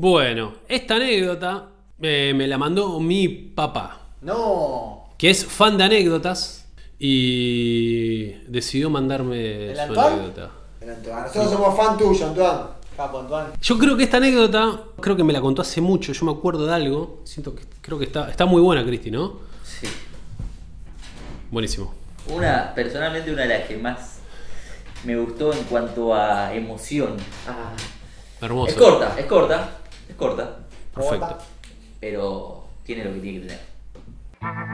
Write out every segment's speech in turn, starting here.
Bueno, esta anécdota eh, me la mandó mi papá, No. que es fan de anécdotas y decidió mandarme ¿El su Antoine? anécdota. El Antoine. Nosotros somos fan tuyo, Antoine. Capo, Antoine. Yo creo que esta anécdota, creo que me la contó hace mucho, yo me acuerdo de algo, siento que creo que está, está muy buena, Cristi, ¿no? Sí. Buenísimo. Una, personalmente una de las que más me gustó en cuanto a emoción. Ah, Hermoso. es corta, es corta, corta, Perfecto. pero tiene lo que tiene que tener.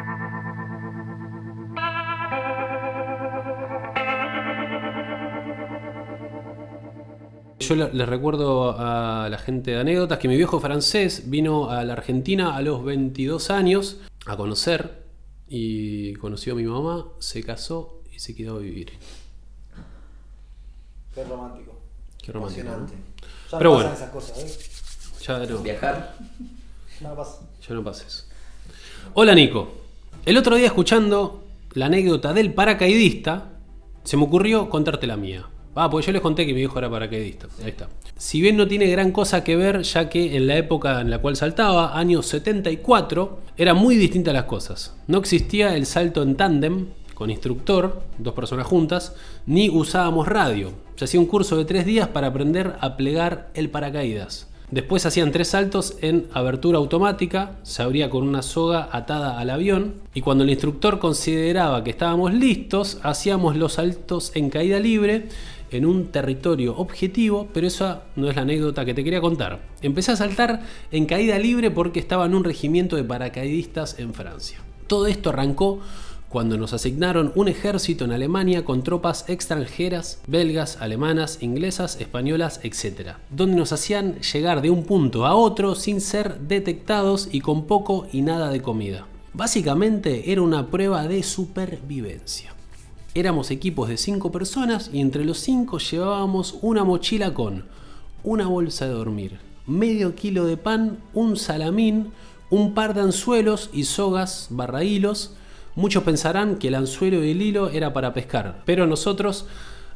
Yo le- les recuerdo a la gente de anécdotas que mi viejo francés vino a la Argentina a los 22 años a conocer y conoció a mi mamá, se casó y se quedó a vivir. Qué romántico. Qué romántico. ¿no? Emocionante. Ya Pero no bueno. esas cosas, ¿eh? Ya no, Viajar, Ya no pasa. ya no pases. Hola Nico. El otro día escuchando la anécdota del paracaidista, se me ocurrió contarte la mía. Ah, porque yo les conté que mi hijo era paracaidista. Ahí está. Si bien no tiene gran cosa que ver, ya que en la época en la cual saltaba, años 74, eran muy distintas las cosas. No existía el salto en tándem con instructor, dos personas juntas, ni usábamos radio. Se hacía un curso de tres días para aprender a plegar el paracaídas. Después hacían tres saltos en abertura automática, se abría con una soga atada al avión y cuando el instructor consideraba que estábamos listos, hacíamos los saltos en caída libre en un territorio objetivo, pero esa no es la anécdota que te quería contar. Empecé a saltar en caída libre porque estaba en un regimiento de paracaidistas en Francia. Todo esto arrancó cuando nos asignaron un ejército en Alemania con tropas extranjeras, belgas, alemanas, inglesas, españolas, etc., donde nos hacían llegar de un punto a otro sin ser detectados y con poco y nada de comida. Básicamente era una prueba de supervivencia. Éramos equipos de 5 personas y entre los 5 llevábamos una mochila con una bolsa de dormir, medio kilo de pan, un salamín, un par de anzuelos y sogas barra hilos. Muchos pensarán que el anzuelo y el hilo era para pescar, pero nosotros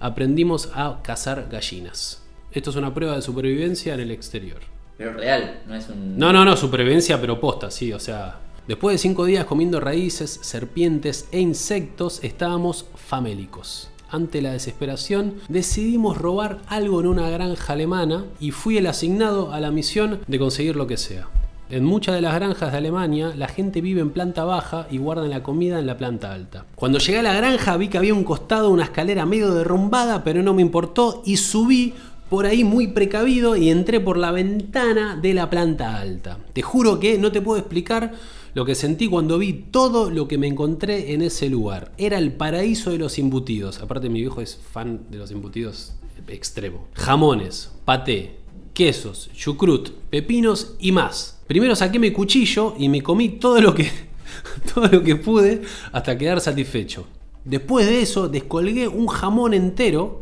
aprendimos a cazar gallinas. Esto es una prueba de supervivencia en el exterior. pero real, no es un... No, no, no, supervivencia, pero posta, sí, o sea. Después de cinco días comiendo raíces, serpientes e insectos, estábamos famélicos. Ante la desesperación, decidimos robar algo en una granja alemana y fui el asignado a la misión de conseguir lo que sea. En muchas de las granjas de Alemania, la gente vive en planta baja y guardan la comida en la planta alta. Cuando llegué a la granja vi que había un costado una escalera medio derrumbada, pero no me importó y subí por ahí muy precavido y entré por la ventana de la planta alta. Te juro que no te puedo explicar lo que sentí cuando vi todo lo que me encontré en ese lugar. Era el paraíso de los embutidos. Aparte mi viejo es fan de los embutidos extremo. Jamones, paté, quesos, chucrut, pepinos y más. Primero saqué mi cuchillo y me comí todo lo que todo lo que pude hasta quedar satisfecho. Después de eso descolgué un jamón entero,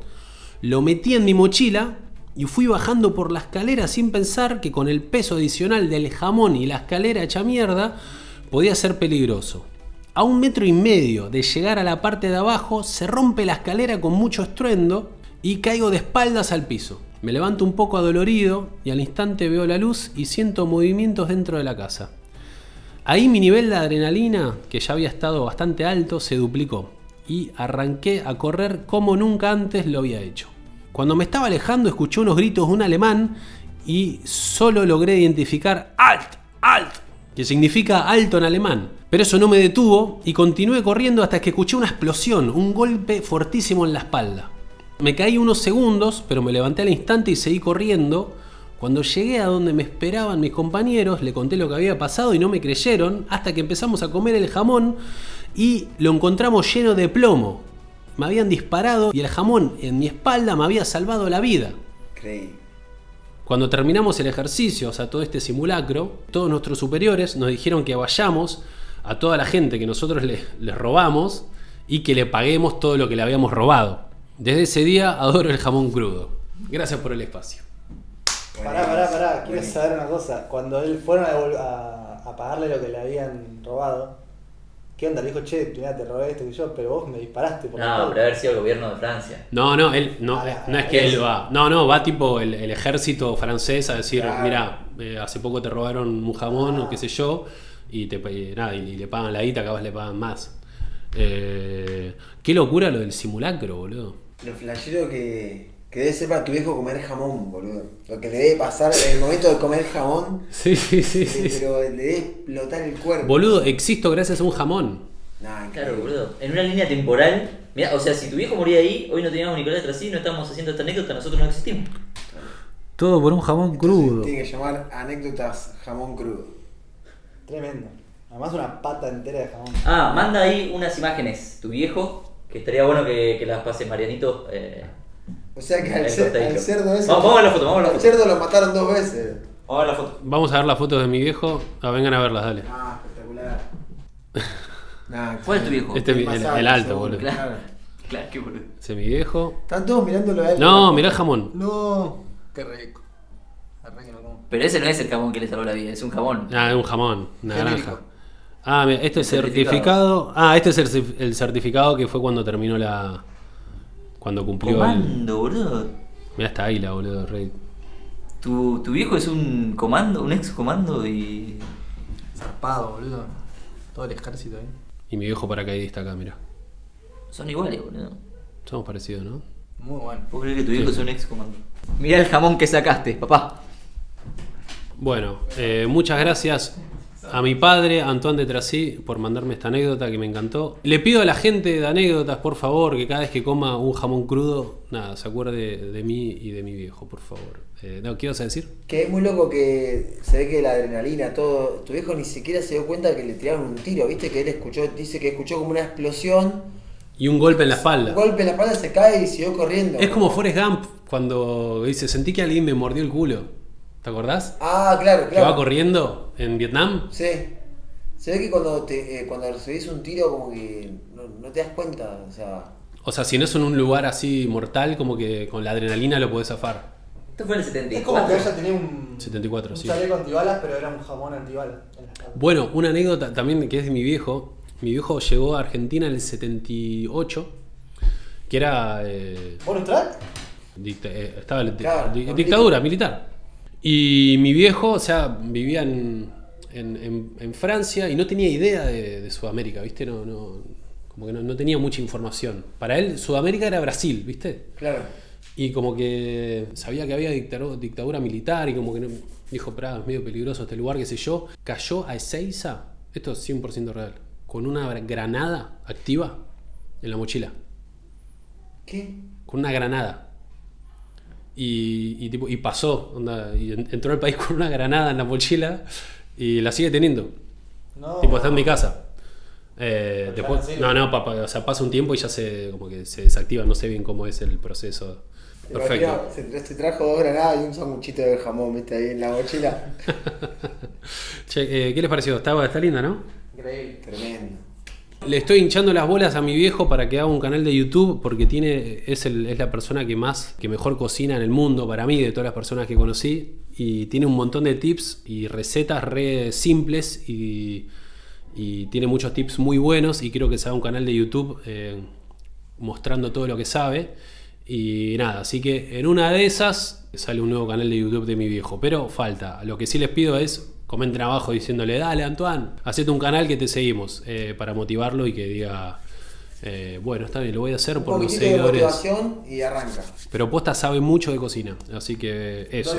lo metí en mi mochila y fui bajando por la escalera sin pensar que con el peso adicional del jamón y la escalera hecha mierda podía ser peligroso. A un metro y medio de llegar a la parte de abajo se rompe la escalera con mucho estruendo y caigo de espaldas al piso. Me levanto un poco adolorido y al instante veo la luz y siento movimientos dentro de la casa. Ahí mi nivel de adrenalina, que ya había estado bastante alto, se duplicó y arranqué a correr como nunca antes lo había hecho. Cuando me estaba alejando escuché unos gritos de un alemán y solo logré identificar Alt, Alt, que significa alto en alemán. Pero eso no me detuvo y continué corriendo hasta que escuché una explosión, un golpe fortísimo en la espalda. Me caí unos segundos, pero me levanté al instante y seguí corriendo. Cuando llegué a donde me esperaban mis compañeros, le conté lo que había pasado y no me creyeron, hasta que empezamos a comer el jamón y lo encontramos lleno de plomo. Me habían disparado y el jamón en mi espalda me había salvado la vida. Creí. Cuando terminamos el ejercicio, o sea, todo este simulacro, todos nuestros superiores nos dijeron que vayamos a toda la gente que nosotros les, les robamos y que le paguemos todo lo que le habíamos robado. Desde ese día adoro el jamón crudo. Gracias por el espacio. Pará, pará, pará, quiero Buenísimo. saber una cosa. Cuando él fueron a, devol- a- a pagarle lo que le habían robado, ¿qué onda? Le dijo, che, mira, te robé esto y yo, pero vos me disparaste por la No, espalda". pero haber sido el gobierno de Francia. No, no, él no, Ah, no es que es- él va. No, no, va tipo el, el ejército francés a decir, Claro. mira, eh, hace poco te robaron un jamón Ah. o qué sé yo, y te y nada, y le pagan la guita, acá le pagan más. Eh, qué locura lo del simulacro, boludo. Lo flashero que, que debe ser para tu viejo comer jamón, boludo. Lo que le debe pasar en el momento de comer jamón, Sí, sí, sí, le- sí. pero le debe explotar el cuerpo. Boludo, existo gracias a un jamón. Nah, Claro, boludo. En una línea temporal. Mira, o sea, si tu viejo moría ahí, hoy no teníamos Nicolás Trasí, no estamos haciendo esta anécdota, nosotros no existimos. Todo por un jamón Entonces, Tiene que llamar anécdotas jamón crudo. Tremendo. Además una pata entera de jamón. Ah, manda ahí unas imágenes, tu viejo, que estaría bueno que, que las pase Marianito. Eh, O sea que al, cer- al cerdo ese. Vamos- vamos a ver la foto, vamos a la al foto. cerdo lo mataron dos veces. vamos a ver la foto. Vamos a ver las fotos de mi viejo. Ah, vengan a verlas, dale. Ah, espectacular. Nah, ¿Cuál es tu viejo? Este el, alto, el alto, boludo. claro. Claro, qué boludo. Ese es mi viejo. Están todos mirándolo a él. No, mirá el jamón. No, qué rico. Pero ese no es el jamón que le salvó la vida, es un jamón. Ah, es un jamón, una granja. Ah, mira, esto es El certificado. Ah, este es el, cer- el certificado que fue cuando terminó la. Cuando cumplió el. Comando, boludo. Mira esta águila, boludo, rey. Tu, tu viejo es un comando, un ex comando y. Zarpado, boludo. Todo el ejército ahí. Y mi viejo paracaidista acá, mira. Son iguales, boludo. Somos parecidos, ¿no? Muy bueno. ¿Puedo creer que tu viejo es un ex comando? Mirá el jamón que sacaste, papá. Bueno, eh, muchas gracias a mi padre, Antoine de Trasí, por mandarme esta anécdota que me encantó. Le pido a la gente de anécdotas, por favor, que cada vez que coma un jamón crudo, nada, se acuerde de mí y de mi viejo, por favor. Eh, no, ¿qué vas a decir? Que es muy loco que se ve que la adrenalina, todo. Tu viejo ni siquiera se dio cuenta que le tiraron un tiro, viste que él escuchó, dice que escuchó como una explosión, Y un golpe en la un espalda. golpe en la espalda se cae y siguió corriendo. Es como Forrest Gump cuando dice, sentí que alguien me mordió el culo. ¿Te acordás? Ah, claro, Que claro. va corriendo en Vietnam. Sí. Se ve que cuando te, eh, cuando recibís un tiro como que no, no te das cuenta, o sea. O sea, si no es en un lugar así mortal, como que con la adrenalina lo podés zafar. Esto fue en el Es como que 74. ella tenía un, 74, un sí. chaleco antibalas, pero era un jamón antibalas. Bueno, una anécdota también que es de mi viejo. Mi viejo llegó a Argentina en el 78, que era... eh, ¿Bonus track? dicta- eh, estaba la- Claro, di- dictadura militar. Y mi viejo, o sea, vivía en, en- en- en Francia y no tenía idea de, de Sudamérica, ¿viste? No, no, como que no, no tenía mucha información. Para él, Sudamérica era Brasil, ¿viste? Claro. Y como que sabía que había dictadura, dictadura militar y como que no- dijo, pero es medio peligroso este lugar, qué sé yo. Cayó a Ezeiza, esto es 100% real, con una granada activa en la mochila. ¿Qué? Con una granada. Y, y tipo, y pasó, onda, y en- entró al país con una granada en la mochila y la sigue teniendo. No. Tipo, está en mi casa. Eh, después, no no, papá, o sea, pasa un tiempo y ya se, como que se desactiva, no sé bien cómo es el proceso. Perfecto. Se trajo dos granadas y un sanguchito de jamón, viste, ahí en la mochila. Che, eh, ¿qué les pareció? Está, está linda, ¿no? Increíble. Tremendo. Le estoy hinchando las bolas a mi viejo para que haga un canal de YouTube porque tiene es, el- es la persona que más, que mejor cocina en el mundo para mí, de todas las personas que conocí. Y tiene un montón de tips y recetas re simples y, y tiene muchos tips muy buenos y quiero que se haga un canal de YouTube eh, mostrando todo lo que sabe. Y nada, así que en una de esas sale un nuevo canal de YouTube de mi viejo. Pero falta. Lo que sí les pido es comenten abajo diciéndole, dale Antoine, hacete un canal que te seguimos eh, para motivarlo y que diga, eh, bueno, está bien, lo voy a hacer Un por los poquitito de seguidores. motivación y arranca. Pero Posta sabe mucho de cocina, así que eso.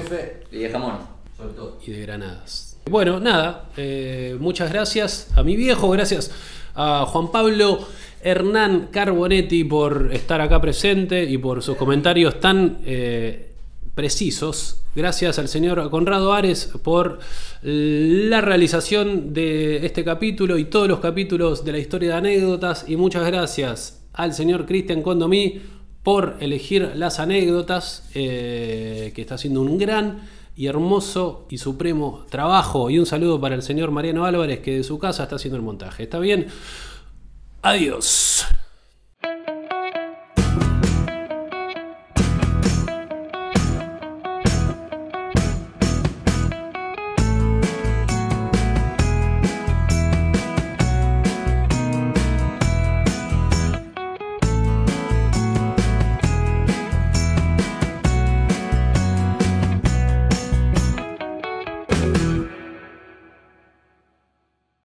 Y de jamón, sobre todo. Y de granadas. Bueno, nada, eh, muchas gracias a mi viejo, gracias a Juan Pablo Hernán Carbonetti por estar acá presente y por sus comentarios tan eh, precisos. Gracias al señor Conrado Ares por la realización de este capítulo y todos los capítulos de la historia de anécdotas. Y muchas gracias al señor Cristian Condomí por elegir las anécdotas, eh, que está haciendo un gran y hermoso y supremo trabajo. Y un saludo para el señor Mariano Álvarez que de su casa está haciendo el montaje. ¿Está bien? Adiós.